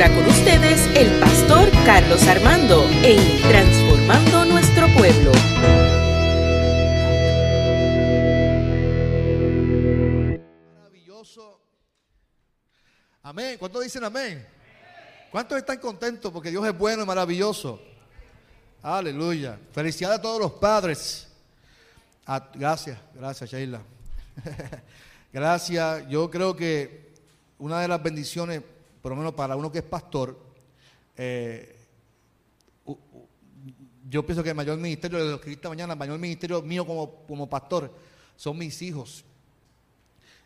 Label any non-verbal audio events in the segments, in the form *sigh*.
ahora con ustedes el pastor Carlos Armando en Transformando Nuestro Pueblo. Maravilloso. Amén. ¿Cuántos dicen amén? ¿Cuántos están contentos porque Dios es bueno y maravilloso? Aleluya. Felicidades a todos los padres. Ah, gracias, gracias Sheila. *laughs* gracias. Yo creo que una de las bendiciones, por lo menos para uno que es pastor, eh, yo pienso que el mayor ministerio, lo que esta mañana, el mayor ministerio mío como, como pastor son mis hijos.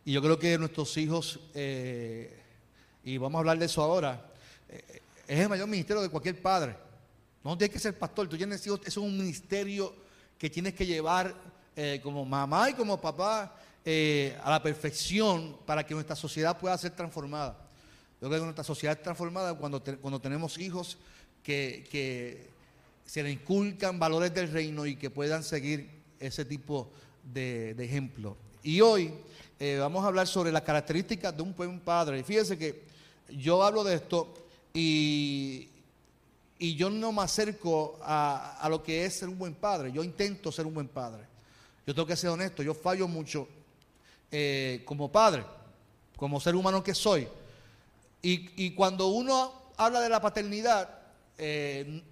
Y yo creo que nuestros hijos, eh, y vamos a hablar de eso ahora, eh, es el mayor ministerio de cualquier padre. No tienes que ser pastor, tú tienes hijos, es un ministerio que tienes que llevar como mamá y como papá a la perfección para que nuestra sociedad pueda ser transformada. Yo creo que nuestra sociedad es transformada cuando, cuando tenemos hijos que, que se le inculcan valores del reino y que puedan seguir ese tipo de, de ejemplo. Y hoy eh, vamos a hablar sobre las características de un buen padre. Y fíjense que yo hablo de esto y, y yo no me acerco a, a lo que es ser un buen padre. Yo intento ser un buen padre. Yo tengo que ser honesto, yo fallo mucho eh, como padre, como ser humano que soy. Y, y cuando uno habla de la paternidad, eh,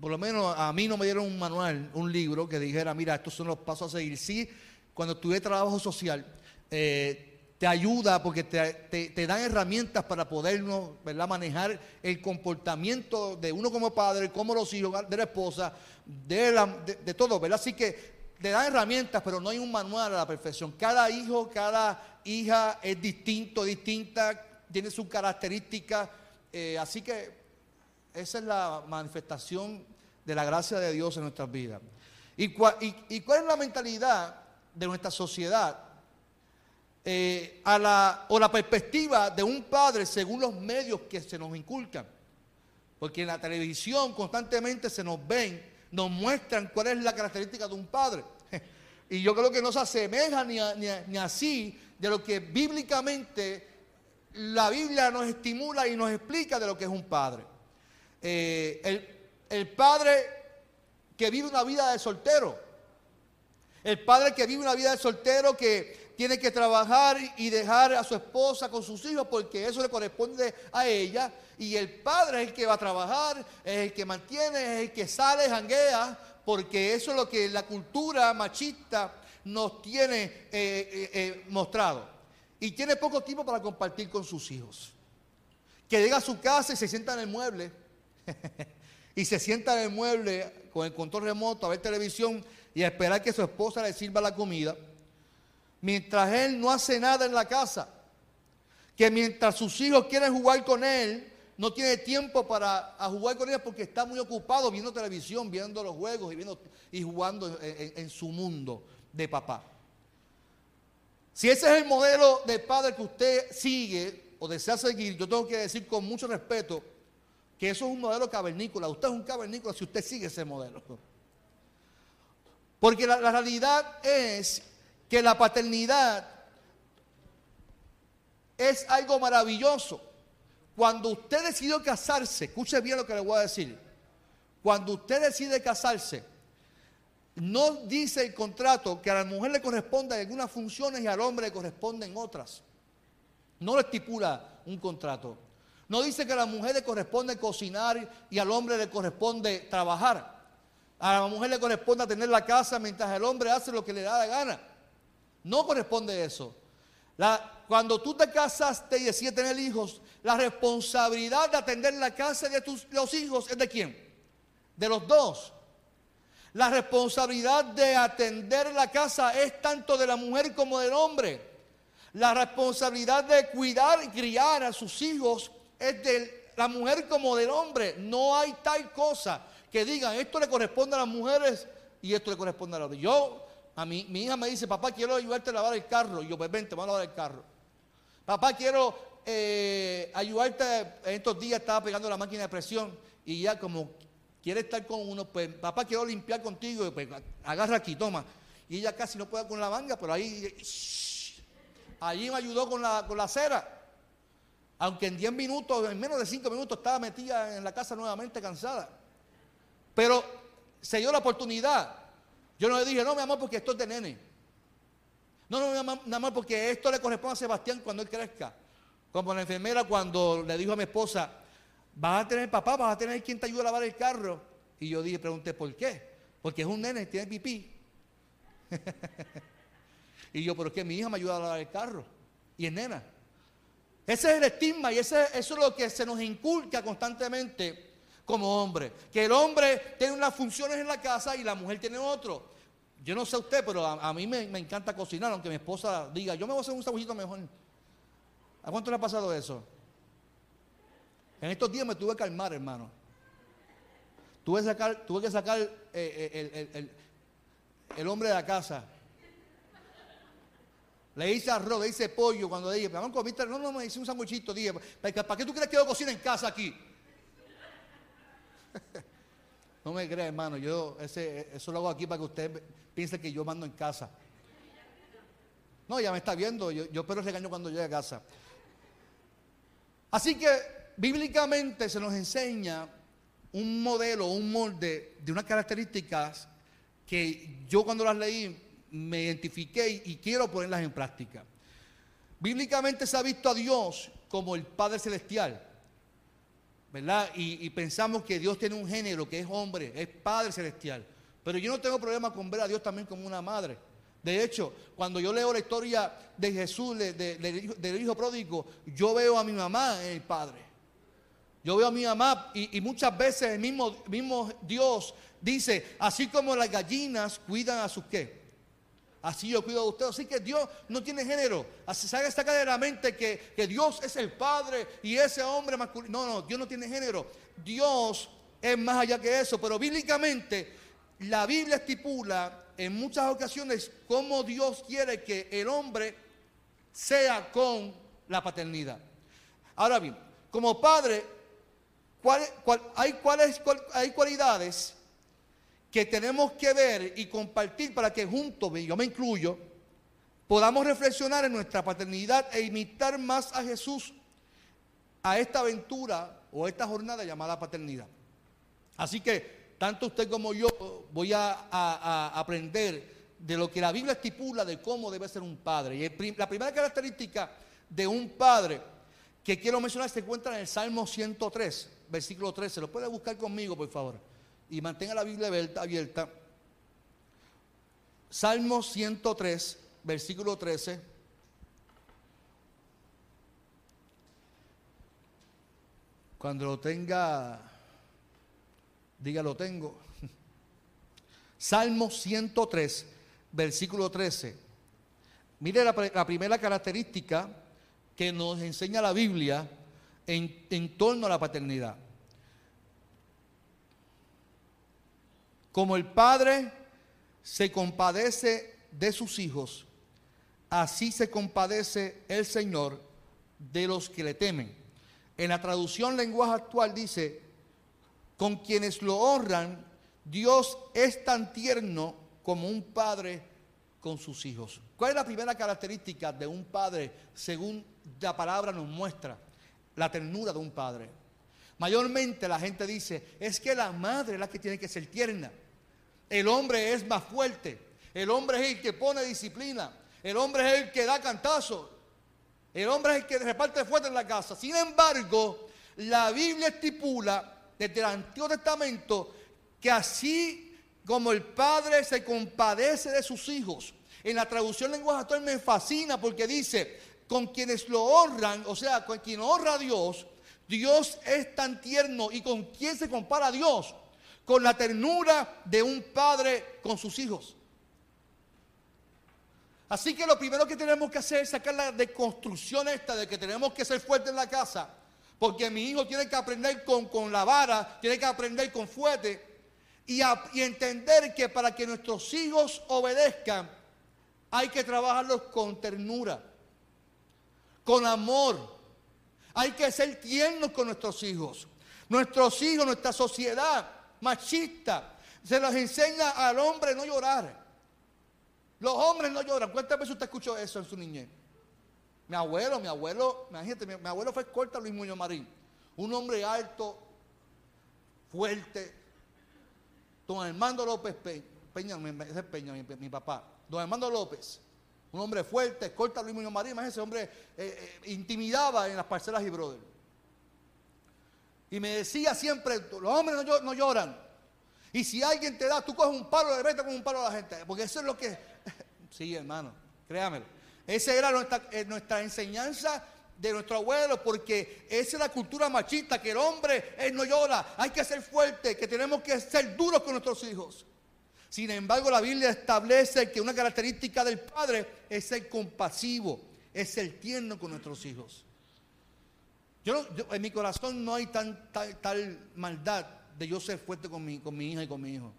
por lo menos a mí no me dieron un manual, un libro que dijera, mira, estos son los pasos a seguir. Sí, cuando estudié trabajo social, eh, te ayuda porque te, dan herramientas para podernos ¿verdad? manejar el comportamiento de uno como padre, como los hijos, de la esposa, de, la- de- de todo, ¿verdad? Así que te dan herramientas, pero no hay un manual a la perfección. Cada hijo, cada hija es distinto, distinta, tiene sus características, eh, así que esa es la manifestación de la gracia de Dios en nuestras vidas. ¿Y, cua- y- cuál es la mentalidad de nuestra sociedad eh, a la, o la perspectiva de un padre según los medios que se nos inculcan? Porque en la televisión constantemente se nos ven, nos muestran cuál es la característica de un padre. *laughs* Y yo creo que no se asemeja ni, ni así de lo que bíblicamente la Biblia nos estimula y nos explica de lo que es un padre. Eh, el, padre que vive una vida de soltero. El padre que vive una vida de soltero que tiene que trabajar y dejar a su esposa con sus hijos porque eso le corresponde a ella. Y el padre es el que va a trabajar, es el que mantiene, es el que sale, janguea, porque eso es lo que la cultura machista nos tiene eh, eh, mostrado. Y tiene poco tiempo para compartir con sus hijos. Que llega a su casa y se sienta en el mueble *laughs* y se sienta en el mueble con el control remoto a ver televisión y a esperar que su esposa le sirva la comida, mientras él no hace nada en la casa, que mientras sus hijos quieren jugar con él, no tiene tiempo para jugar con ellos porque está muy ocupado viendo televisión, viendo los juegos y, viendo, y jugando en su mundo de papá. Si ese es el modelo de padre que usted sigue o desea seguir, yo tengo que decir con mucho respeto que eso es un modelo cavernícola. Usted es un cavernícola si usted sigue ese modelo. Porque la, realidad es que la paternidad es algo maravilloso. Cuando usted decidió casarse, escuche bien lo que le voy a decir. Cuando usted decide casarse, no dice el contrato que a la mujer le corresponden algunas funciones y al hombre le corresponden otras. No le estipula un contrato. No dice que a la mujer le corresponde cocinar y al hombre le corresponde trabajar. A la mujer le corresponde tener la casa mientras el hombre hace lo que le da la gana. No corresponde eso. Cuando tú te casaste y decides tener hijos, la responsabilidad de atender la casa de tus los hijos es de quién? De los dos. La responsabilidad de atender la casa es tanto de la mujer como del hombre. La responsabilidad de cuidar y criar a sus hijos es de la mujer como del hombre. No hay tal cosa que digan esto le corresponde a las mujeres y esto le corresponde a los hombres. Yo, a mí, mi hija me dice, papá, quiero ayudarte a lavar el carro. Y yo, pues vente, vamos a lavar el carro. Papá, quiero eh, ayudarte. En estos días estaba pegando la máquina de presión y ya como quiere estar con uno, pues papá, quiero limpiar contigo. Pues agarra aquí, toma. Y ella casi no puede con la manga, pero ahí, shh, allí me ayudó con la, con la cera. Aunque en 10 minutos, en menos de 5 minutos estaba metida en la casa nuevamente cansada. Pero se dio la oportunidad. Yo no le dije, no, mi amor, porque esto es de nene. No, no, mi amor, porque esto le corresponde a Sebastián cuando él crezca. Como la enfermera cuando le dijo a mi esposa, vas a tener papá, vas a tener quien te ayude a lavar el carro. Y yo dije, pregunté, ¿por qué? Porque es un nene, tiene pipí. *laughs* y yo, pero es que mi hija me ayuda a lavar el carro. Y es nena. Ese es el estigma y ese, eso es lo que se nos inculca constantemente como hombre. Que el hombre tiene unas funciones en la casa y la mujer tiene otro. Yo no sé usted, pero a, mí me, encanta cocinar, aunque mi esposa diga, yo me voy a hacer un sabuchito mejor. ¿A cuánto le ha pasado eso? En estos días me tuve que calmar, hermano. Tuve que sacar, eh, eh, el, el hombre de la casa. Le hice arroz, le hice pollo cuando dije, no, no, me hice un sanguchito, dije, ¿para qué tú crees que yo cocino en casa aquí? *laughs* no me creas, hermano, yo ese, eso lo hago aquí para que usted piense que yo mando en casa. No, ya me está viendo, yo, yo espero regaño cuando llegue a casa. Así que bíblicamente se nos enseña un modelo, un molde de unas características que yo cuando las leí me identifiqué y quiero ponerlas en práctica. Bíblicamente se ha visto a Dios como el Padre Celestial, ¿verdad? Y, pensamos que Dios tiene un género, que es hombre, es Padre Celestial. Pero yo no tengo problema con ver a Dios también como una madre. De hecho, cuando yo leo la historia de Jesús, del hijo pródigo, yo veo a mi mamá el Padre. Yo veo a mi mamá y, muchas veces el mismo, mismo Dios dice, así como las gallinas cuidan a sus qué, Así yo cuido de ustedes. Así que Dios no tiene género. Así se saca de la mente que, que Dios es el Padre y ese hombre masculino. No, no, Dios no tiene género. Dios es más allá que eso. Pero bíblicamente la Biblia estipula en muchas ocasiones cómo Dios quiere que el hombre sea con la paternidad. Ahora bien, como padre, hay, cuáles, hay cualidades que tenemos que ver y compartir para que juntos, yo me incluyo, podamos reflexionar en nuestra paternidad e imitar más a Jesús a esta aventura o esta jornada llamada paternidad. Así que tanto usted como yo voy a, aprender de lo que la Biblia estipula de cómo debe ser un padre. Y la primera característica de un padre que quiero mencionar se encuentra en el Salmo 103, versículo 13. ¿Lo puede buscar conmigo, por favor? y mantenga la Biblia abierta. Salmo 103, versículo 13. Cuando lo tenga, diga lo tengo. *laughs* Salmo 103, versículo 13. Mire la, primera característica que nos enseña la Biblia en, en torno a la paternidad. Como el Padre se compadece de sus hijos, así se compadece el Señor de los que le temen. En la traducción lenguaje actual dice, con quienes lo honran, Dios es tan tierno como un padre con sus hijos. ¿Cuál es la primera característica de un padre según la palabra nos muestra? La ternura de un padre. Mayormente la gente dice, es que la madre es la que tiene que ser tierna. El hombre es más fuerte. El hombre es el que pone disciplina. El hombre es el que da cantazo. El hombre es el que reparte fuerte en la casa. Sin embargo, la Biblia estipula desde el Antiguo Testamento que así como el padre se compadece de sus hijos, en la traducción lenguaje actual me fascina porque dice, con quienes lo honran, o sea, con quien honra a Dios, Dios es tan tierno y con quién se compara a Dios con la ternura de un padre con sus hijos. Así que lo primero que tenemos que hacer es sacar la deconstrucción esta de que tenemos que ser fuertes en la casa, porque mi hijo tiene que aprender con, con la vara, tiene que aprender con fuerte y, y entender que para que nuestros hijos obedezcan hay que trabajarlos con ternura, con amor. Hay que ser tiernos con nuestros hijos. Nuestros hijos, nuestra sociedad machista. Se los enseña al hombre no llorar. Los hombres no lloran. ¿Cuántas veces usted escuchó eso en su niñez? Mi abuelo, mi abuelo, imagínate, mi, mi abuelo fue corta Luis Muñoz Marín. Un hombre alto, fuerte. Don Armando López Peña, ese es Peña, mi, papá. Don Armando López, un hombre fuerte, corta Luis Muñoz Marín, ese hombre eh, eh, intimidaba en las parcelas y brother. Y me decía siempre, los hombres no, lloran. Y si alguien te da, tú coges un palo, le metes con un palo a la gente. Porque eso es lo que... *laughs* sí, hermano, créamelo. Esa era nuestra, eh, nuestra enseñanza de nuestro abuelo, porque esa es la cultura machista, que el hombre él no llora, hay que ser fuerte, que tenemos que ser duros con nuestros hijos. Sin embargo, la Biblia establece que una característica del padre es ser compasivo, es ser tierno con nuestros hijos. Yo, en mi corazón no hay tan, tal, maldad de yo ser fuerte con mi, con mi hija y con mi hijo.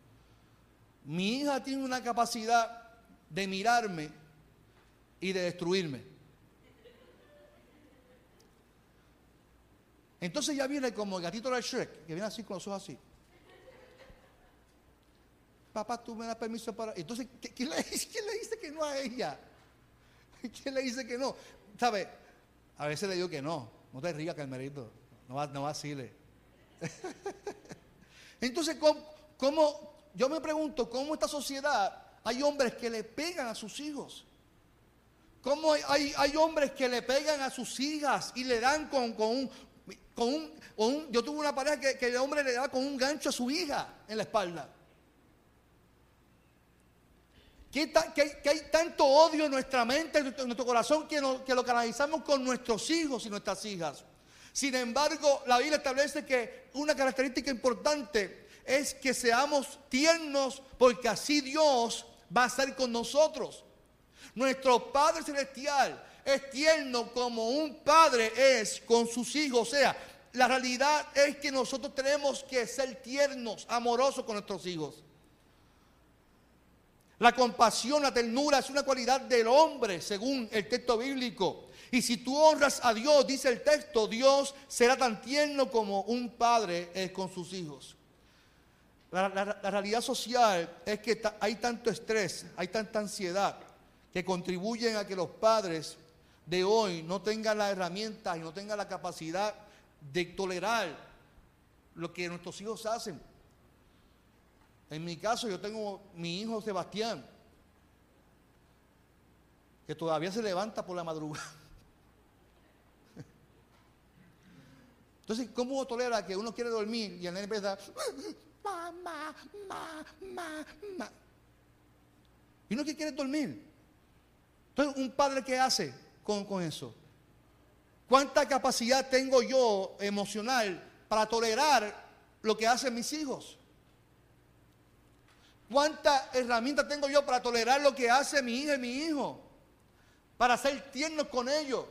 Mi hija tiene una capacidad de mirarme y de destruirme. Entonces ya viene como el gatito de Shrek, que viene así con los ojos así. Papá, tú me das permiso para. Entonces, ¿quién le, dice que no a ella? ¿Quién le dice que no? ¿Sabe? A veces le digo que no. No te rías, Carmelito. No, no vacile. *laughs* Entonces, ¿cómo, yo me pregunto, ¿cómo esta sociedad hay hombres que le pegan a sus hijos? ¿Cómo hay, hay, hombres que le pegan a sus hijas y le dan con, con, un, con un, yo tuve una pareja que, el hombre le daba con un gancho a su hija en la espalda. Que, hay tanto odio en nuestra mente, en nuestro corazón, que, lo canalizamos con nuestros hijos y nuestras hijas. Sin embargo, la Biblia establece que una característica importante es que seamos tiernos, porque así Dios va a ser con nosotros. Nuestro Padre Celestial es tierno como un padre es con sus hijos. O sea, la realidad es que nosotros tenemos que ser tiernos, amorosos con nuestros hijos. La compasión, la ternura es una cualidad del hombre, según el texto bíblico. Y si tú honras a Dios, dice el texto, Dios será tan tierno como un padre es con sus hijos. La, realidad social es que hay tanto estrés, hay tanta ansiedad que contribuyen a que los padres de hoy no tenga las herramientas y no tenga la capacidad de tolerar lo que nuestros hijos hacen. En mi caso yo tengo mi hijo Sebastián, que todavía se levanta por la madrugada. Entonces, ¿cómo tolera que uno quiere dormir y el nene empieza mamá, mamá, mamá? Y uno que quiere dormir. Entonces, un padre que hace con, eso? ¿Cuánta capacidad tengo yo emocional para tolerar lo que hacen mis hijos? ¿Cuánta herramienta tengo yo para tolerar lo que hace mi hija y mi hijo? Para ser tierno con ellos.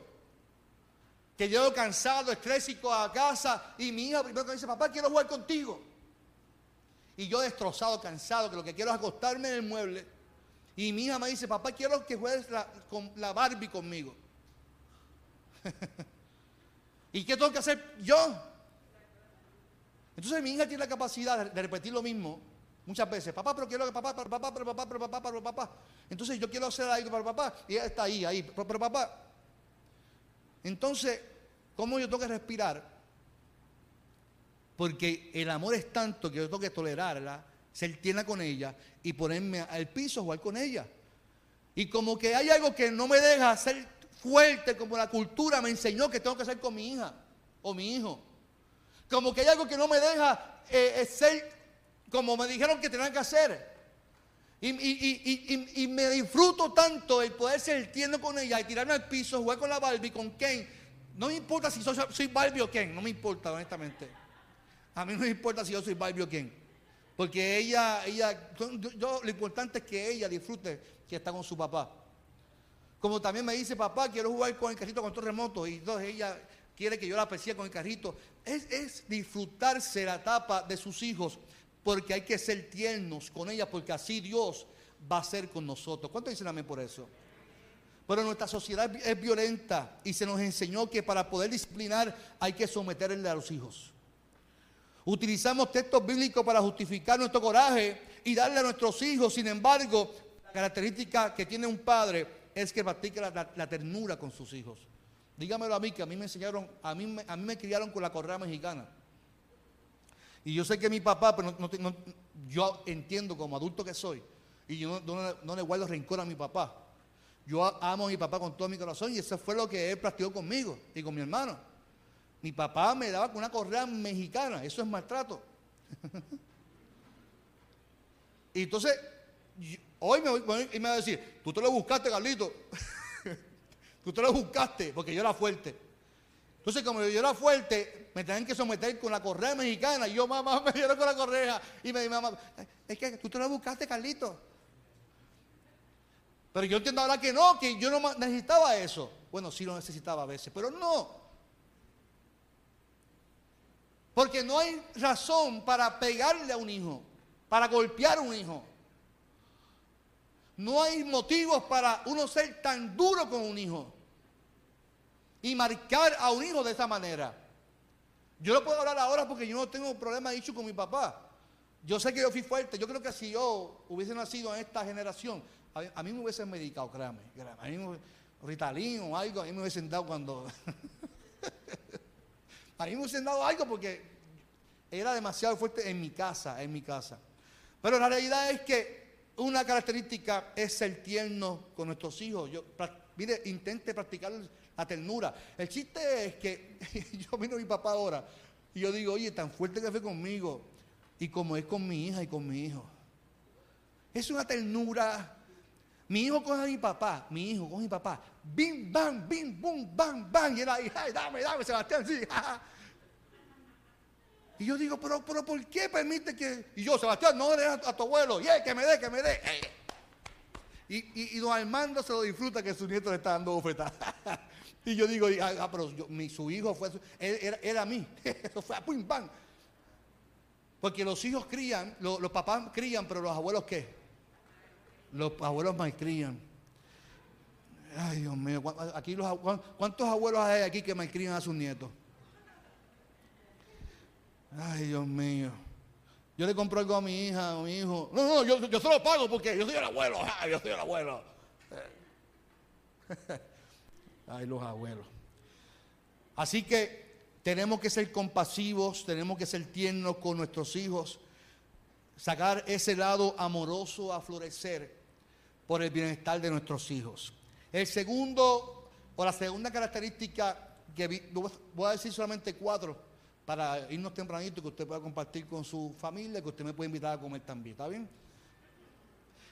Que llego cansado, estrésico a casa y mi hija primero me dice, papá, quiero jugar contigo. Y yo destrozado, cansado, que lo que quiero es acostarme en el mueble. Y mi hija me dice, papá, quiero que juegues con la Barbie conmigo. *laughs* ¿Y qué tengo que hacer yo? Entonces mi hija tiene la capacidad de repetir lo mismo muchas veces. Papá, pero quiero que papá, pero papá, pero papá, pero papá, pero papá. Entonces yo quiero hacer algo para papá y ella está ahí, ahí, pero, papá. Entonces, ¿cómo yo tengo que respirar? Porque el amor es tanto que yo tengo que tolerarla, ser tierna con ella y ponerme al piso, jugar con ella. Y como que hay algo que no me deja hacer fuerte como la cultura me enseñó que tengo que ser con mi hija o mi hijo. Como que hay algo que no me deja eh, eh, ser como me dijeron que tenía que hacer. Y, me disfruto tanto el poder ser tierno con ella y tirarme al piso, jugar con la Barbie, con Ken. No me importa si soy, soy Barbie o Ken, no me importa, honestamente. A mí no me importa si yo soy Barbie o Ken. Porque ella, ella, yo, lo importante es que ella disfrute que está con su papá. Como también me dice, papá, quiero jugar con el carrito con todo remoto. Y entonces ella quiere que yo la persiga con el carrito. Es, disfrutarse la etapa de sus hijos. Porque hay que ser tiernos con ella. Porque así Dios va a ser con nosotros. ¿Cuánto dicen amén por eso? Pero nuestra sociedad es violenta y se nos enseñó que para poder disciplinar hay que someterle a los hijos. Utilizamos textos bíblicos para justificar nuestro coraje y darle a nuestros hijos. Sin embargo, la característica que tiene un padre es que practique la, ternura con sus hijos. Dígamelo a mí, que a mí me enseñaron, a mí, a mí me criaron con la correa mexicana. Y yo sé que mi papá, pero no, yo entiendo como adulto que soy, y yo no, le guardo rencor a mi papá. Yo amo a mi papá con todo mi corazón y eso fue lo que él practicó conmigo y con mi hermano. Mi papá me daba con una correa mexicana, eso es maltrato. *laughs* y entonces, hoy me, me va a decir, tú te lo buscaste, Carlito. *laughs* tú te lo buscaste, porque yo era fuerte. Entonces, como yo era fuerte, me tenían que someter con la correa mexicana. Y yo, mamá, *laughs* me dieron con la correa. Y me dijo, mamá, es que tú te lo buscaste, Carlito. Pero yo entiendo ahora que no, que yo no necesitaba eso. Bueno, sí lo necesitaba a veces, pero no. Porque no hay razón para pegarle a un hijo, para golpear a un hijo. No hay motivos para uno ser tan duro con un hijo y marcar a un hijo de esa manera. Yo no puedo hablar ahora porque yo no tengo problema dicho con mi papá. Yo sé que yo fui fuerte. Yo creo que si yo hubiese nacido en esta generación, a, mí me hubiesen medicado, créame. A mí me, Ritalin o algo, a mí me hubiesen dado cuando... *laughs* a mí me hubiesen dado algo porque era demasiado fuerte en mi casa, en mi casa. Pero la realidad es que una característica es ser tierno con nuestros hijos. Yo, mire, intente practicar la ternura. El chiste es que *laughs* yo miro a mi papá ahora y yo digo, oye, tan fuerte que fue conmigo y como es con mi hija y con mi hijo. Es una ternura mi hijo coge a mi papá, mi hijo coge a mi papá, bim, bam, bim, bum, bam, bam, y él ahí, ay, dame, dame, Sebastián, sí, *laughs* Y yo digo, pero, pero, ¿por qué permite que.? Y yo, Sebastián, no le a, a tu abuelo, yeah, que me dé, que me dé. *laughs* Y, y, y, don Armando se lo disfruta que su nieto le está dando bofetada. Y yo digo, ah, ah pero mi, su hijo fue, era, era, mí. *laughs* Eso fue a pum, bam. Porque los hijos crían, los, los papás crían, pero los abuelos qué? Los abuelos malcrían. Ay, Dios mío, aquí los, ¿cuántos abuelos hay aquí que malcrían a sus nietos? Ay, Dios mío. Yo le compro algo a mi hija, a mi hijo. No, no, yo, yo se lo pago porque yo soy el abuelo. Ay, *laughs* yo soy el abuelo. *laughs* Ay, los abuelos. Así que tenemos que ser compasivos, tenemos que ser tiernos con nuestros hijos, sacar ese lado amoroso a florecer por el bienestar de nuestros hijos. El segundo, o la segunda característica, que voy a decir solamente cuatro, para irnos tempranito, que usted pueda compartir con su familia, que usted me puede invitar a comer también, ¿está bien?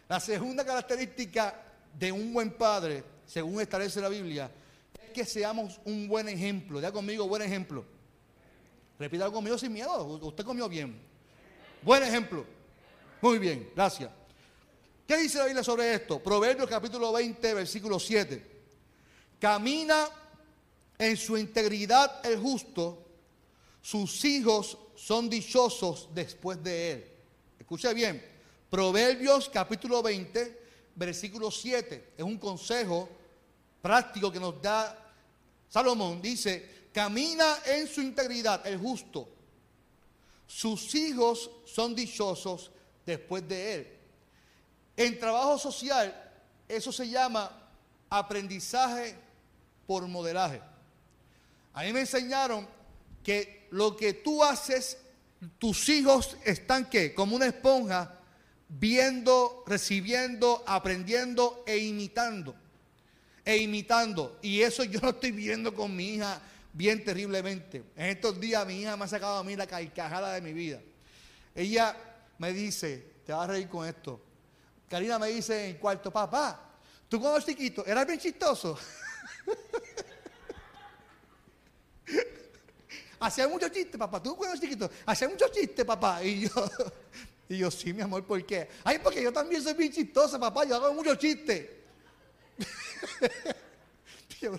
La segunda característica de un buen padre, según establece la Biblia, es que seamos un buen ejemplo. Ya conmigo, buen ejemplo. Repita conmigo sin miedo, usted comió bien. Buen ejemplo. Muy bien, gracias. ¿Qué dice la Biblia sobre esto? Proverbios capítulo 20, versículo 7. Camina en su integridad el justo, sus hijos son dichosos después de él. Escuche bien, Proverbios capítulo 20, versículo 7. Es un consejo práctico que nos da Salomón. Dice, camina en su integridad el justo, sus hijos son dichosos después de él. En trabajo social, eso se llama aprendizaje por modelaje. A mí me enseñaron que lo que tú haces, tus hijos están que como una esponja, viendo, recibiendo, aprendiendo e imitando. E imitando. Y eso yo lo estoy viendo con mi hija bien terriblemente. En estos días mi hija me ha sacado a mí la carcajada de mi vida. Ella me dice, te vas a reír con esto. Karina me dice en cuarto, papá, tú cuando eras chiquito, eras bien chistoso. *laughs* Hacía muchos chistes, papá. Tú cuando eras chiquito, hacía muchos chistes, papá. Y yo, y yo, sí, mi amor, ¿por qué? Ay, porque yo también soy bien chistoso, papá. Yo hago muchos chistes. *laughs* y a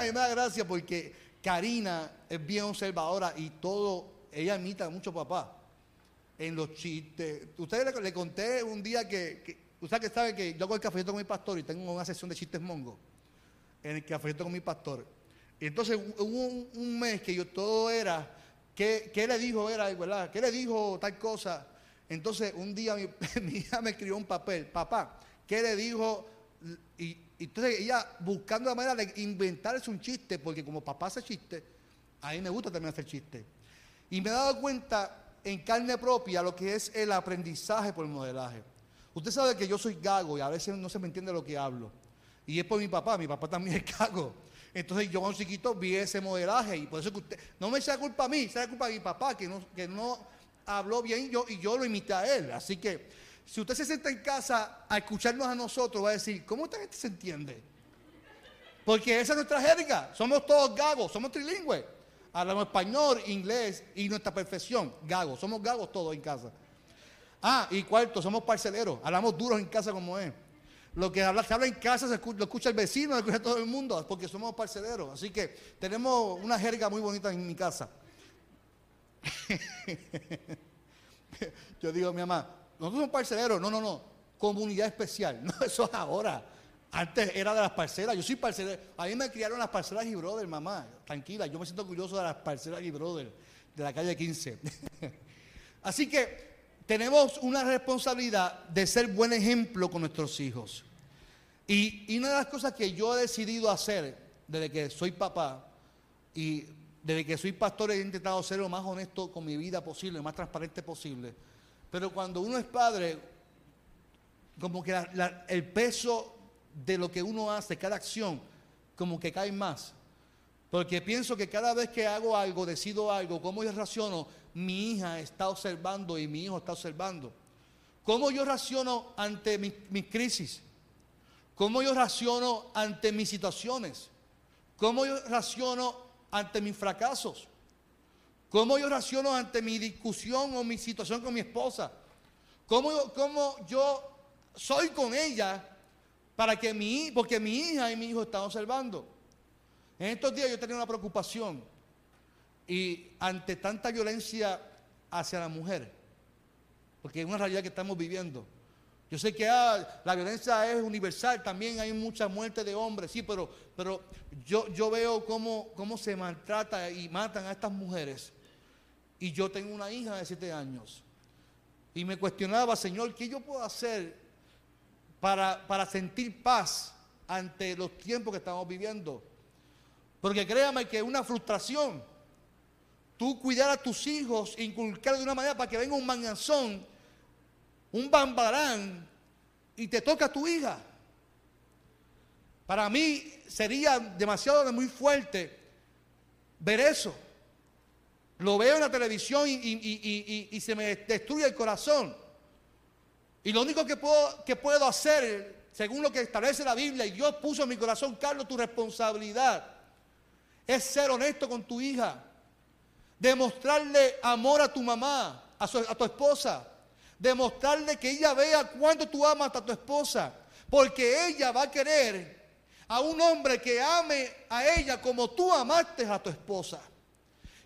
mí me da gracia porque Karina es bien observadora y todo, ella imita mucho papá en los chistes. Ustedes le, conté un día que, usted que sabe que yo hago el cafecito con mi pastor y tengo una sesión de chistes mongo en el cafecito con mi pastor. Y entonces hubo un, mes que yo todo era, ¿qué, le dijo? Era, ¿Qué le dijo tal cosa? Entonces un día *laughs* mi, hija me escribió un papel, papá, qué le dijo. Y, entonces ella buscando la manera de inventarse un chiste, porque como papá hace chiste, a mí me gusta también hacer chiste. Y me he dado cuenta en carne propia lo que es el aprendizaje por el modelaje. Usted sabe que yo soy gago y a veces no se me entiende lo que hablo. Y es por mi papá, mi papá también *laughs* es gago. Entonces yo cuando chiquito vi ese modelaje y por eso que usted, no me sea culpa a mí, sea culpa de mi papá que no, que no habló bien yo, y yo lo imité a él. Así que si usted se sienta en casa a escucharnos a nosotros, va a decir, ¿cómo esta gente se entiende? Porque esa es nuestra jerga, somos todos gagos, somos trilingües. Hablamos español, inglés y nuestra perfección, gagos, somos gagos todos en casa. Ah, y cuarto, somos parceleros, hablamos duros en casa como es. Lo que habla, se habla en casa se lo escucha el vecino, lo escucha todo el mundo, porque somos parceleros. Así que tenemos una jerga muy bonita en mi casa. *laughs* Yo digo a mi mamá, nosotros somos parceleros. No, no, no. Comunidad especial. *laughs* No, eso es ahora. Antes era de las parcelas. Yo soy parcelero. A mí me criaron las parcelas y brother, mamá. Tranquila, yo me siento orgulloso de las parcelas y brother de la calle 15. *laughs* Así que tenemos una responsabilidad de ser buen ejemplo con nuestros hijos. Y, una de las cosas que yo he decidido hacer desde que soy papá y desde que soy pastor he intentado ser lo más honesto con mi vida posible, lo más transparente posible. Pero cuando uno es padre, como que el peso de lo que uno hace, cada acción, como que cae más. Porque pienso que cada vez que hago algo, decido algo, cómo yo raciono, mi hija está observando y mi hijo está observando. ¿Cómo yo raciono ante mis, crisis? ¿Cómo yo raciono ante mis situaciones? ¿Cómo yo raciono ante mis fracasos? ¿Cómo yo raciono ante mi discusión o mi situación con mi esposa? ¿Cómo, cómo yo soy con ella para que mi, porque mi hija y mi hijo están observando? En estos días yo tenía una preocupación y ante tanta violencia hacia la mujer, porque es una realidad que estamos viviendo. Yo sé que ah, la violencia es universal, también hay mucha muerte de hombres, sí, pero, pero yo, yo veo cómo, cómo se maltrata y matan a estas mujeres. Y yo tengo una hija de siete años. Y me cuestionaba, Señor, ¿qué yo puedo hacer para, para sentir paz ante los tiempos que estamos viviendo? Porque créame que es una frustración. Tú cuidar a tus hijos, inculcar de una manera para que venga un manganzón, un bambarán, y te toca a tu hija. Para mí sería demasiado muy fuerte ver eso. Lo veo en la televisión y, se me destruye el corazón. Y lo único que puedo, que puedo hacer, según lo que establece la Biblia, y Dios puso en mi corazón, Carlos, tu responsabilidad es ser honesto con tu hija, demostrarle amor a tu mamá, a, tu esposa, demostrarle que ella vea cuánto tú amas a tu esposa, porque ella va a querer a un hombre que ame a ella como tú amaste a tu esposa.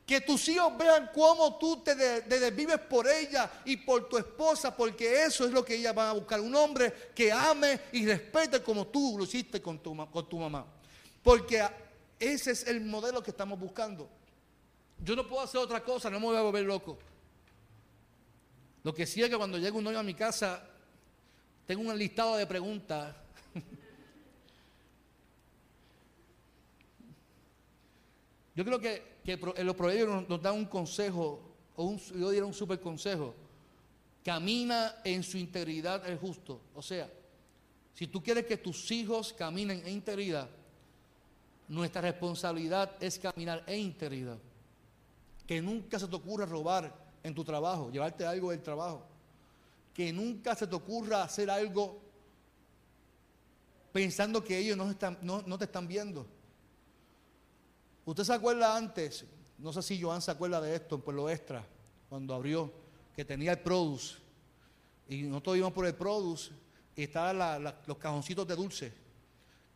Que tus hijos vean cómo tú te, desvives por ella y por tu esposa, porque eso es lo que ella va a buscar. Un hombre que ame y respete como tú lo hiciste con tu, con tu mamá. Porque ese es el modelo que estamos buscando. Yo no puedo hacer otra cosa, no me voy a volver loco. Lo que sí es que cuando llega un novio a mi casa, tengo un listado de preguntas. *laughs* Yo creo que, en los proverbios nos, dan un consejo, o yo diría un super consejo. Camina en su integridad el justo. O sea, si tú quieres que tus hijos caminen en integridad, nuestra responsabilidad es caminar en integridad. Que nunca se te ocurra robar en tu trabajo, llevarte algo del trabajo. Que nunca se te ocurra hacer algo pensando que ellos no, están, te están viendo. Usted se acuerda antes, no sé si Joan se acuerda de esto en Pueblo Extra, cuando abrió, que tenía el Produce. Y nosotros íbamos por el Produce y estaban los cajoncitos de dulce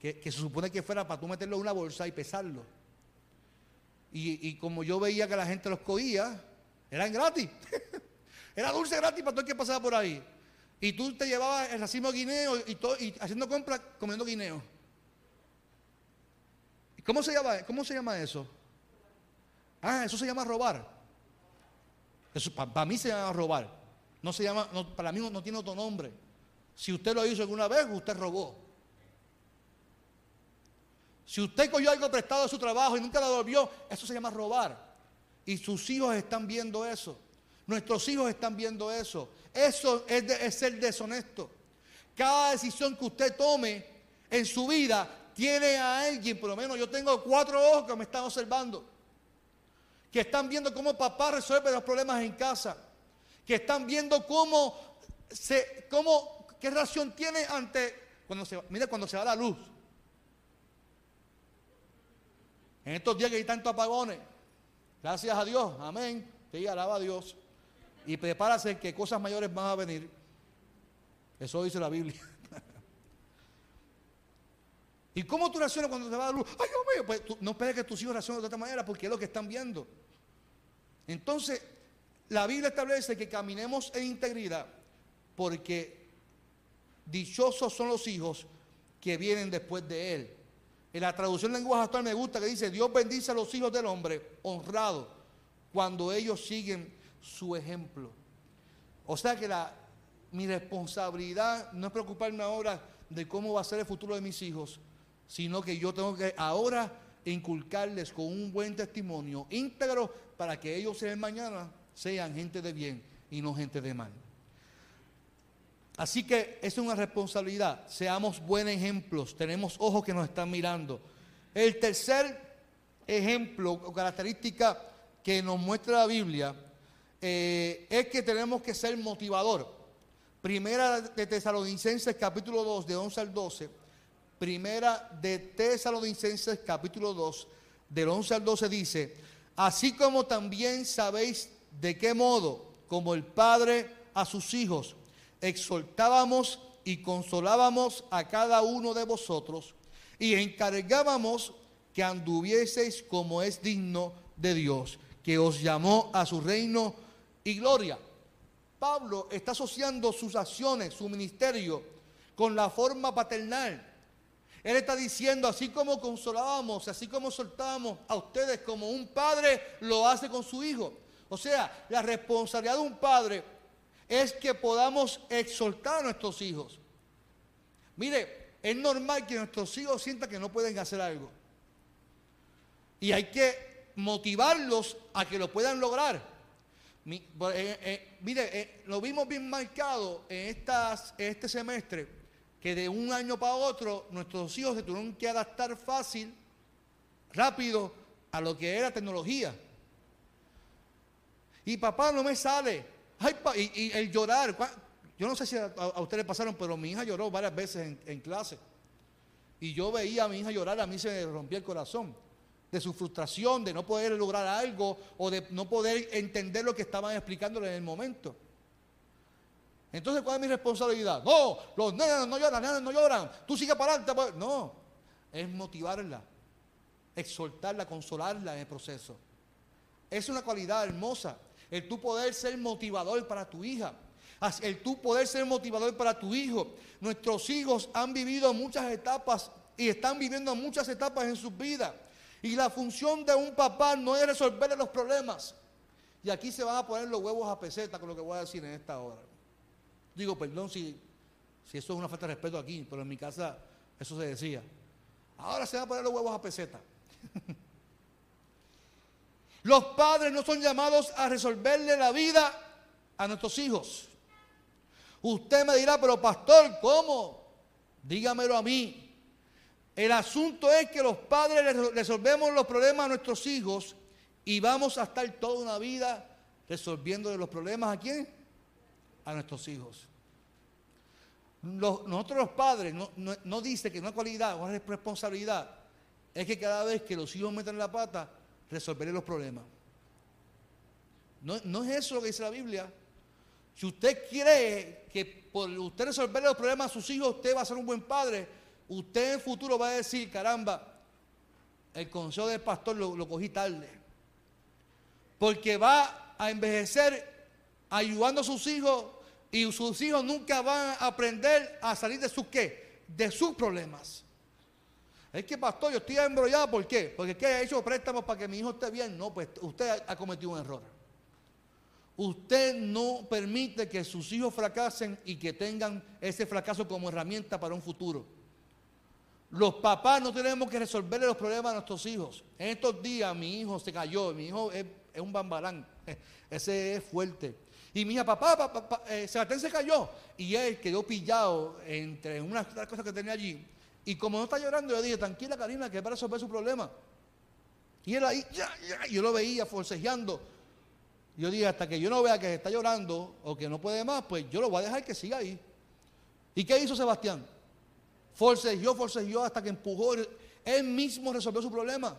que, se supone que fuera para tú meterlo en una bolsa y pesarlo. Y, como yo veía que la gente los cogía, eran gratis. *laughs* Era dulce gratis para todo el que pasaba por ahí. Y tú te llevabas el racimo de guineo y, todo, y haciendo compras comiendo guineo. ¿Cómo se, llama, ¿Cómo se llama eso? Ah, eso se llama robar. Eso para, mí se llama robar. No se llama, para mí no, no tiene otro nombre. Si usted lo hizo alguna vez, usted robó. Si usted cogió algo prestado de su trabajo y nunca lo devolvió, eso se llama robar. Y sus hijos están viendo eso. Nuestros hijos están viendo eso. Eso es, es ser deshonesto. Cada decisión que usted tome en su vida tiene a alguien, por lo menos yo tengo cuatro ojos que me están observando, que están viendo cómo papá resuelve los problemas en casa, que están viendo cómo se, cómo, qué relación tiene ante, cuando se, mire cuando se va la luz. En estos días que hay tantos apagones, gracias a Dios, amén, sí, alaba a Dios. Y prepárase que cosas mayores van a venir. Eso dice la Biblia. *laughs* ¿Y cómo tú reaccionas cuando te va la luz? Ay, Dios mío, pues no esperes que tus hijos reaccionen de otra manera porque es lo que están viendo. Entonces, la Biblia establece que caminemos en integridad porque dichosos son los hijos que vienen después de él. En la traducción lenguaje actual me gusta que dice, Dios bendice a los hijos del hombre honrado cuando ellos siguen su ejemplo. O sea que la, mi responsabilidad no es preocuparme ahora de cómo va a ser el futuro de mis hijos, sino que yo tengo que ahora inculcarles con un buen testimonio íntegro para que ellos en mañana sean gente de bien y no gente de mal. Así que es una responsabilidad. Seamos buenos ejemplos. Tenemos ojos que nos están mirando. El tercer ejemplo o característica que nos muestra la Biblia eh, es que tenemos que ser motivador. Primera de Tesalonicenses capítulo 2 de 11 al 12. Primera de Tesalonicenses capítulo 2 del 11 al 12 dice, así como también sabéis de qué modo, como el Padre a sus hijos, exhortábamos y consolábamos a cada uno de vosotros y encargábamos que anduvieseis como es digno de Dios, que os llamó a su reino y gloria. Pablo está asociando sus acciones, su ministerio, con la forma paternal. Él está diciendo, así como consolábamos, así como soltábamos a ustedes como un padre lo hace con su hijo. O sea, la responsabilidad de un padre es que podamos exhortar a nuestros hijos. Mire, es normal que nuestros hijos sientan que no pueden hacer algo. Y hay que motivarlos a que lo puedan lograr. Eh, eh, mire, eh, lo vimos bien marcado en, estas, en este semestre, que de un año para otro nuestros hijos se tuvieron que adaptar fácil, rápido, a lo que era tecnología. Y papá no me sale, y, el llorar, yo no sé si a, ustedes pasaron, pero mi hija lloró varias veces en, clase. Y yo veía a mi hija llorar, a mí se me rompía el corazón de su frustración, de no poder lograr algo o de no poder entender lo que estaban explicándole en el momento. Entonces, ¿cuál es mi responsabilidad? No, los nenes no lloran, nenes no lloran, tú sigue para adelante. Pues. No, es motivarla, exhortarla, consolarla en el proceso. Es una cualidad hermosa el tú poder ser motivador para tu hija, el tú poder ser motivador para tu hijo. Nuestros hijos han vivido muchas etapas y están viviendo muchas etapas en sus vidas. Y la función de un papá no es resolverle los problemas. Y aquí se van a poner los huevos a peseta con lo que voy a decir en esta hora. Digo, perdón si, si eso es una falta de respeto aquí, pero en mi casa eso se decía. Ahora se van a poner los huevos a peseta. *laughs* Los padres no son llamados a resolverle la vida a nuestros hijos. Usted me dirá, pero pastor, ¿cómo? Dígamelo a mí. El asunto es que los padres resolvemos los problemas a nuestros hijos y vamos a estar toda una vida resolviéndole los problemas a quién? A nuestros hijos. nosotros los padres no, no dice que una cualidad, una responsabilidad, es que cada vez que los hijos meten la pata, resolveré los problemas. No, es eso lo que dice la Biblia. Si usted cree que por usted resolver los problemas a sus hijos, usted va a ser un buen padre, usted en el futuro va a decir, caramba, el consejo del pastor lo, lo cogí tarde. Porque va a envejecer ayudando a sus hijos y sus hijos nunca van a aprender a salir de sus qué? De sus problemas. Es que, pastor, yo estoy embrollado, ¿por qué? Porque ¿qué ha hecho préstamos para que mi hijo esté bien? No, pues usted ha cometido un error. Usted no permite que sus hijos fracasen y que tengan ese fracaso como herramienta para un futuro. Los papás no tenemos que resolverle los problemas a nuestros hijos. En estos días mi hijo se cayó, mi hijo es, un bambalán, *laughs* ese es fuerte. Y mi hija, papá, papá, eh, se cayó. Y él quedó pillado entre unas cosas que tenía allí. Y como no está llorando, yo dije, tranquila Karina, que para resolver su problema. Y él ahí, ya, ya, yo lo veía forcejeando. Yo dije, hasta que yo no vea que está llorando o que no puede más, pues yo lo voy a dejar que siga ahí. ¿Y qué hizo Sebastián? Forcejeó, forcejeó hasta que empujó. Él mismo resolvió su problema.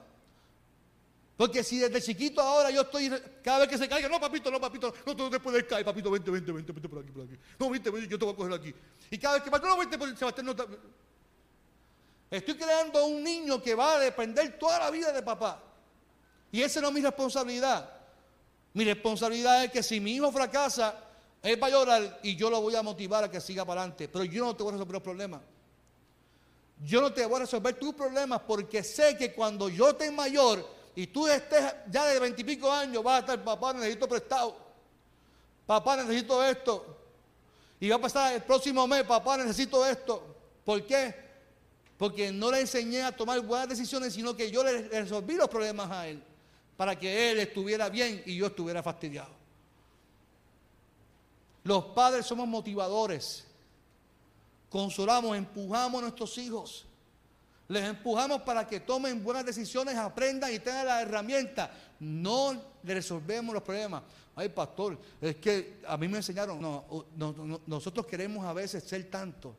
Porque si desde chiquito ahora yo estoy, cada vez que se caiga, no papito, no papito, no, tú no te puedes caer, papito, vente, vente, vente, vente por aquí, por aquí. No, vente, vente, yo te voy a coger aquí. Y cada vez que, no, vente, Sebastián, no Estoy creando un niño que va a depender toda la vida de papá. Y esa no es mi responsabilidad. Mi responsabilidad es que si mi hijo fracasa, él va a llorar y yo lo voy a motivar a que siga para adelante. Pero yo no te voy a resolver los problemas. Yo no te voy a resolver tus problemas porque sé que cuando yo esté mayor y tú estés ya de veintipico años, vas a estar, papá, necesito prestado. Papá, necesito esto. Y va a pasar el próximo mes, papá, necesito esto. ¿Por qué? Porque no le enseñé a tomar buenas decisiones, sino que yo le resolví los problemas a él para que él estuviera bien y yo estuviera fastidiado. Los padres somos motivadores. Consolamos, empujamos a nuestros hijos. Les empujamos para que tomen buenas decisiones, aprendan y tengan la herramienta. No le resolvemos los problemas. Ay, pastor, es que a mí me enseñaron, no, nosotros queremos a veces ser tanto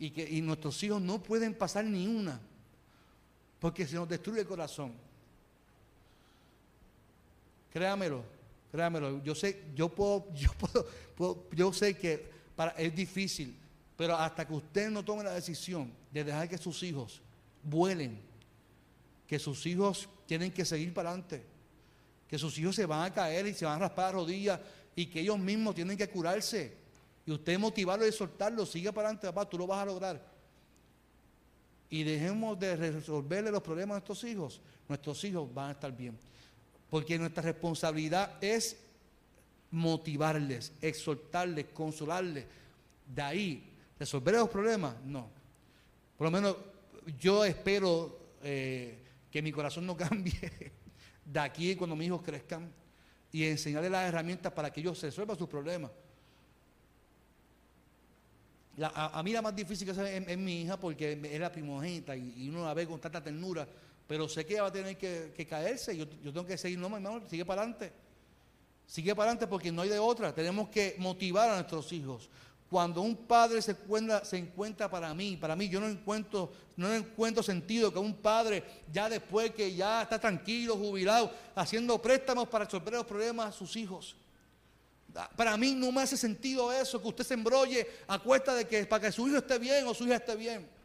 y que y nuestros hijos no pueden pasar ni una porque se nos destruye el corazón. Créamelo, créamelo. Yo sé, yo puedo, *laughs* yo puedo, yo sé que para, es difícil, pero hasta que usted no tome la decisión de dejar que sus hijos vuelen, que sus hijos tienen que seguir para adelante, que sus hijos se van a caer y se van a raspar las rodillas y que ellos mismos tienen que curarse. Y usted motivarlo y soltarlo, siga para adelante, papá, tú lo vas a lograr. Y dejemos de resolverle los problemas a nuestros hijos. Nuestros hijos van a estar bien. Porque nuestra responsabilidad es motivarles, exhortarles, consolarles. De ahí, resolver los problemas, no. Por lo menos yo espero eh, que mi corazón no *laughs* cambie de aquí cuando mis hijos crezcan y enseñarles las herramientas para que ellos resuelvan sus problemas. A, mí la más difícil que es, es, mi hija porque es la primogénita y, uno la ve con tanta ternura pero sé que ella va a tener que, caerse. Yo, tengo que seguir, no, hermano, sigue para adelante. Sigue para adelante porque no hay de otra. Tenemos que motivar a nuestros hijos. Cuando un padre se encuentra, se encuentra para mí, para mí yo no encuentro, no encuentro sentido que un padre ya después que ya está tranquilo, jubilado, haciendo préstamos para resolver los problemas a sus hijos. Para mí no me hace sentido eso, que usted se embrolle a cuesta de que para que su hijo esté bien o su hija esté bien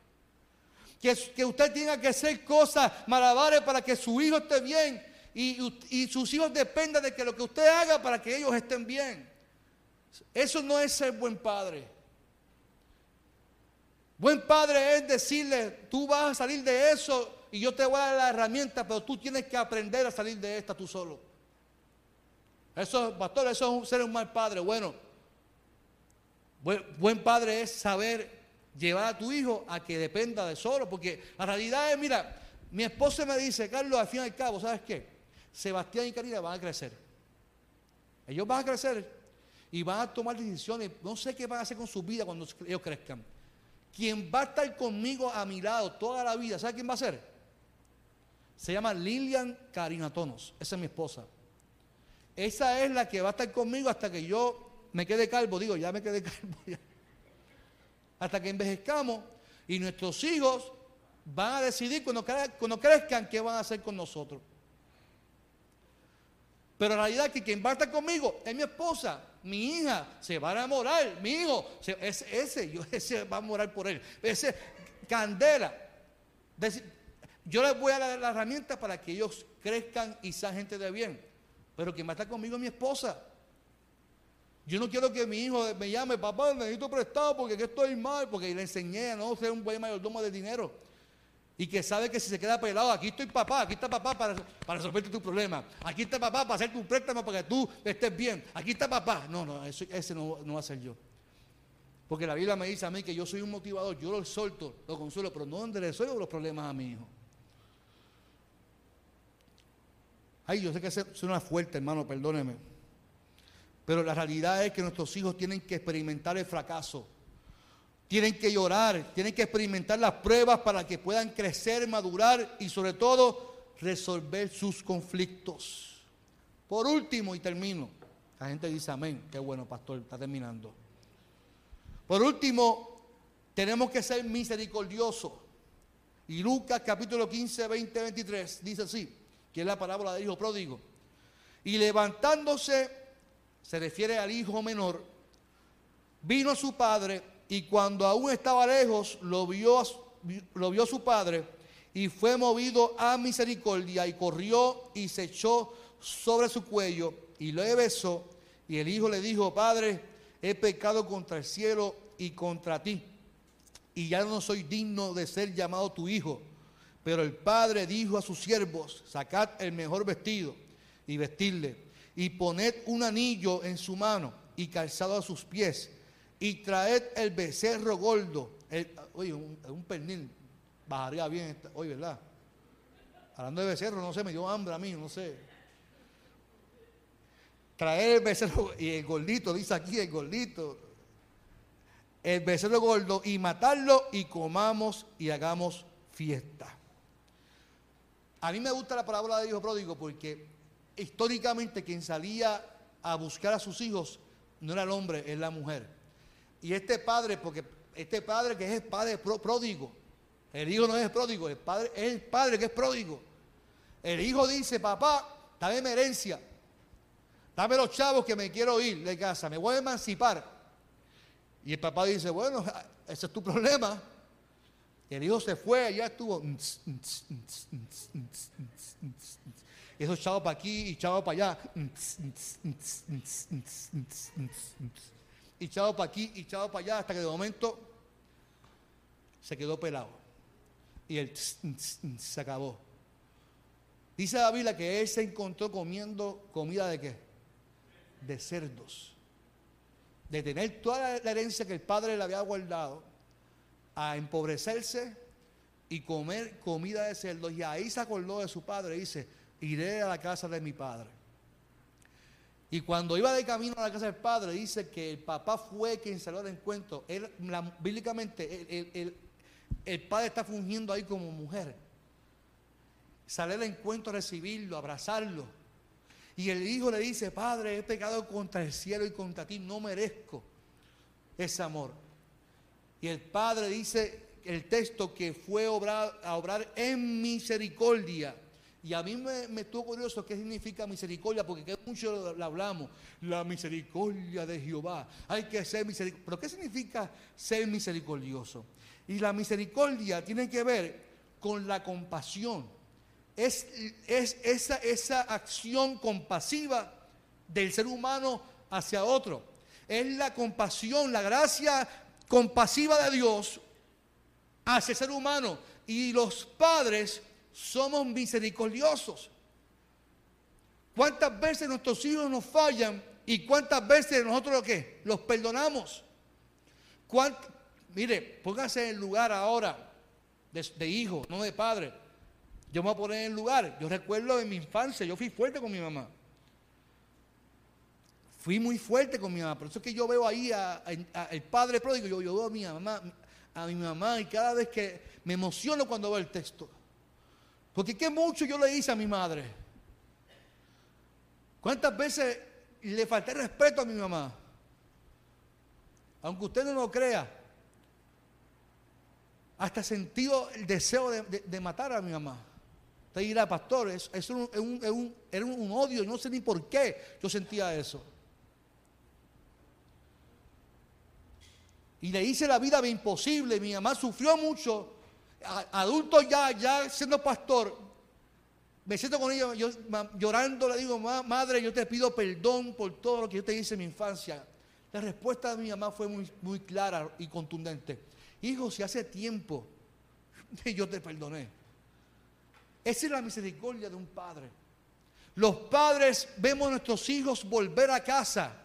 que, usted tenga que hacer cosas malabares para que su hijo esté bien y, sus hijos dependan de que lo que usted haga para que ellos estén bien. Eso no es ser buen padre. Buen padre es decirle, tú vas a salir de eso y yo te voy a dar la herramienta, pero tú tienes que aprender a salir de esta tú solo. Eso, pastor, eso es ser un mal padre. Bueno, buen padre es saber llevar a tu hijo a que dependa de solo, porque la realidad es, mira, mi esposa me dice, Carlos, al fin y al cabo, ¿sabes qué? Sebastián y Karina van a crecer. Ellos van a crecer y van a tomar decisiones. No sé qué van a hacer con su vida cuando ellos crezcan. Quien va a estar conmigo a mi lado toda la vida, ¿sabe quién va a ser? Se llama Lilian Tonos. Esa es mi esposa. Esa es la que va a estar conmigo hasta que yo me quede calvo. Digo, ya me quedé *laughs* calvo. hasta que envejezcamos y nuestros hijos van a decidir cuando, crezcan qué van a hacer con nosotros. Pero la realidad es que quien va a estar conmigo es mi esposa, mi hija, se va a enamorar, mi hijo, ese, ese, yo, *laughs* ese va a morar por él, ese candela. Yo les voy a dar la herramienta para que ellos crezcan y sean gente de bien. Pero quien va a estar conmigo es mi esposa. Yo no quiero que mi hijo me llame, papá, necesito prestado porque estoy mal, porque le enseñé a no ser un buen mayordomo de dinero. Y que sabe que si se queda pelado, aquí estoy papá, aquí está papá para, para resolverte tu problema. Aquí está papá para hacerte un préstamo para que tú estés bien. Aquí está papá. No, no, ese no, no va a ser yo. Porque la Biblia me dice a mí que yo soy un motivador, yo lo solto, lo consuelo, pero no donde resuelvo los problemas a mi hijo. Ay, yo sé que suena fuerte, hermano, perdóneme. Pero la realidad es que nuestros hijos tienen que experimentar el fracaso. Tienen que llorar, tienen que experimentar las pruebas para que puedan crecer, madurar y sobre todo resolver sus conflictos. Por último, y termino, la gente dice amén, qué bueno, pastor, está terminando. Por último, tenemos que ser misericordiosos. Y Lucas capítulo 15, 20, 23 dice así, que es la parábola del hijo pródigo. Y levantándose, se refiere al hijo menor, vino su padre y cuando aún estaba lejos lo vio, lo vio su padre y fue movido a misericordia y corrió y se echó sobre su cuello y le besó y el hijo le dijo, Padre, he pecado contra el cielo y contra ti y ya no soy digno de ser llamado tu hijo. Pero el padre dijo a sus siervos, sacad el mejor vestido y vestirle, y poned un anillo en su mano y calzado a sus pies, y traed el becerro gordo. oye, un, pernil bajaría bien, oye, ¿verdad? Hablando de becerro, no sé, me dio hambre a mí, no sé. Traer el becerro, y el gordito, dice aquí el gordito, el becerro gordo y matarlo y comamos y hagamos fiesta. A mí me gusta la parábola de hijo pródigo porque históricamente quien salía a buscar a sus hijos no era el hombre, es la mujer. Y este padre, porque este padre que es el padre pródigo, el hijo no es el pródigo, el padre es el padre que es pródigo. El hijo dice, papá, dame mi herencia, dame los chavos que me quiero ir de casa, me voy a emancipar. Y el papá dice, bueno, ese es tu problema. El hijo se fue, allá estuvo. Eso echado para aquí y echado para allá. Y echado para aquí y echado para allá hasta que de momento se quedó pelado. Y él se acabó. Dice la que él se encontró comiendo comida de qué? De cerdos. De tener toda la herencia que el padre le había guardado a empobrecerse y comer comida de cerdos. Y ahí se acordó de su padre y dice, iré a la casa de mi padre. Y cuando iba de camino a la casa del padre, dice que el papá fue quien salió al encuentro. Él, bíblicamente, el, padre está fungiendo ahí como mujer. Sale al encuentro a recibirlo, abrazarlo. Y el hijo le dice, Padre, he pecado contra el cielo y contra ti, no merezco ese amor. Y el Padre dice el texto que fue a obrar en misericordia. Y a mí me, estuvo curioso qué significa misericordia, porque mucho lo, hablamos, la misericordia de Jehová. Hay que ser misericordioso. Pero ¿qué significa ser misericordioso? Y la misericordia tiene que ver con la compasión. Es, es esa, esa acción compasiva del ser humano hacia otro. Es la compasión, la gracia compasiva de Dios hacia el ser humano. Y los padres somos misericordiosos. ¿Cuántas veces nuestros hijos nos fallan y cuántas veces nosotros lo los perdonamos? Mire, póngase en el lugar ahora de, de, hijo, no de padre. Yo me voy a poner en el lugar. Yo recuerdo en mi infancia, yo fui fuerte con mi mamá. Fui muy fuerte con mi mamá. Por eso es que yo veo ahí al padre pródigo, yo, yo veo a mi mamá, a mi mamá y cada vez que me emociono cuando veo el texto. Porque qué mucho yo le hice a mi madre. ¿Cuántas veces le falté respeto a mi mamá? Aunque usted no lo crea, hasta sentido el deseo de, matar a mi mamá. Usted dirá, pastor, es, es, un, era un odio, no sé ni por qué yo sentía eso. Y le hice la vida imposible. Mi mamá sufrió mucho. adulto ya, ya siendo pastor, me siento con ella yo, llorando, le digo, madre, yo te pido perdón por todo lo que yo te hice en mi infancia. La respuesta de mi mamá fue muy, muy clara y contundente. Hijo, si hace tiempo yo te perdoné. Esa es la misericordia de un padre. Los padres vemos a nuestros hijos volver a casa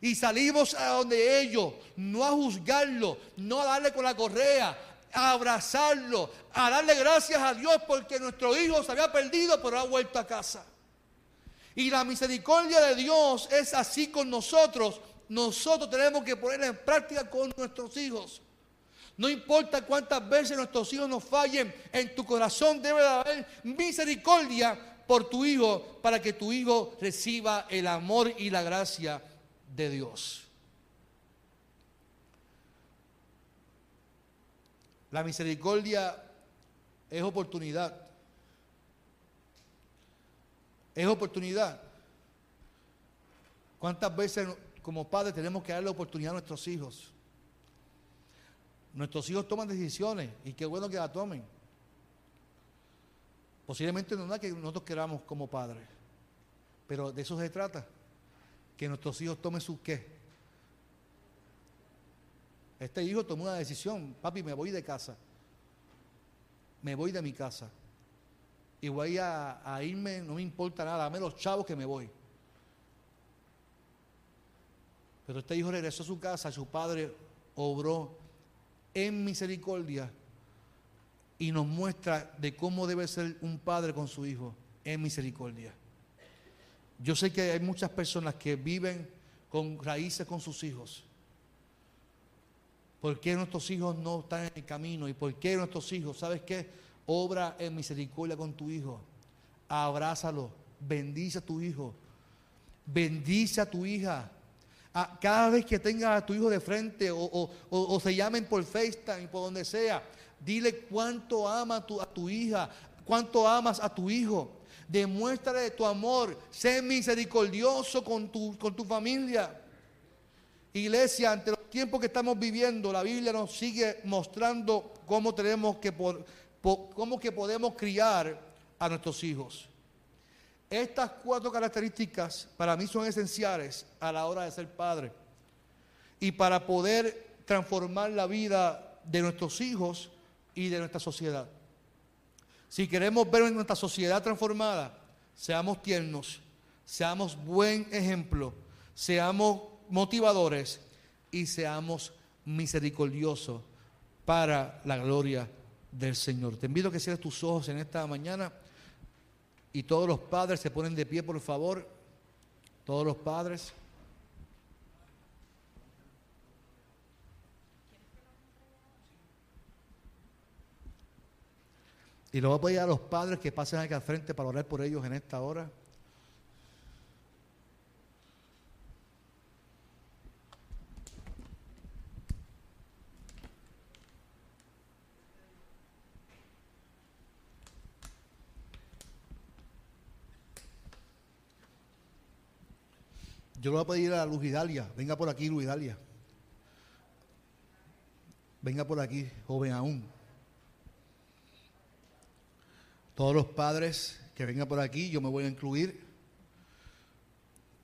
y salimos a donde ellos, no a juzgarlo, no a darle con la correa, a abrazarlo, a darle gracias a Dios porque nuestro hijo se había perdido pero ha vuelto a casa. Y la misericordia de Dios es así con nosotros. Nosotros tenemos que ponerla en práctica con nuestros hijos. No importa cuántas veces nuestros hijos nos fallen, en tu corazón debe haber misericordia por tu hijo para que tu hijo reciba el amor y la gracia de Dios. La misericordia es oportunidad. Es oportunidad. ¿Cuántas veces como padres tenemos que darle oportunidad a nuestros hijos? Nuestros hijos toman decisiones y qué bueno que la tomen. Posiblemente no es que nosotros queramos como padres, pero de eso se trata, que nuestros hijos tomen su qué. Este hijo tomó una decisión, papi, me voy de casa, me voy de mi casa y voy a, irme, no me importa nada, dame los chavos que me voy. Pero este hijo regresó a su casa, su padre obró en misericordia y nos muestra de cómo debe ser un padre con su hijo en misericordia. Yo sé que hay muchas personas que viven con raíces con sus hijos. ¿Por qué nuestros hijos no están en el camino? ¿Y por qué nuestros hijos, sabes qué? Obra en misericordia con tu hijo. Abrázalo, bendice a tu hijo, bendice a tu hija cada vez que tengas a tu hijo de frente o, se llamen por FaceTime, por donde sea, dile cuánto ama tu, a tu hija, cuánto amas a tu hijo. Demuéstrale tu amor, sé misericordioso con tu, familia. Iglesia, ante los tiempos que estamos viviendo, la Biblia nos sigue mostrando cómo tenemos que, cómo que podemos criar a nuestros hijos. Estas cuatro características para mí son esenciales a la hora de ser padre y para poder transformar la vida de nuestros hijos y de nuestra sociedad. Si queremos ver nuestra sociedad transformada, seamos tiernos, seamos buen ejemplo, seamos motivadores y seamos misericordiosos para la gloria del Señor. Te invito a que cierres tus ojos en esta mañana. Y todos los padres se ponen de pie, por favor. Todos los padres. Y lo voy a pedir a los padres que pasen aquí al frente para orar por ellos en esta hora. Yo le voy a pedir a Luz Hidalia, venga por aquí, Luz Hidalia. Venga por aquí, joven aún. Todos los padres que vengan por aquí, yo me voy a incluir.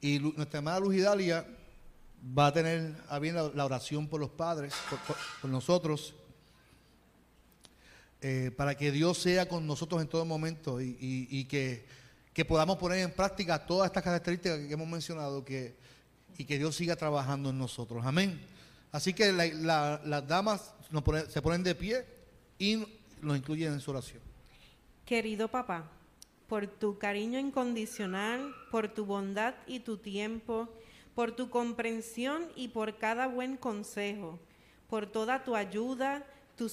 Y nuestra hermana Luz Hidalia va a tener a bien la, oración por los padres, por, nosotros, eh, para que Dios sea con nosotros en todo momento y que podamos poner en práctica todas estas características que hemos mencionado que, y que Dios siga trabajando en nosotros. Amén. Así que las damas se ponen de pie y nos incluyen en su oración. Querido papá, por tu cariño incondicional, por tu bondad y tu tiempo, por tu comprensión y por cada buen consejo, por toda tu ayuda, tu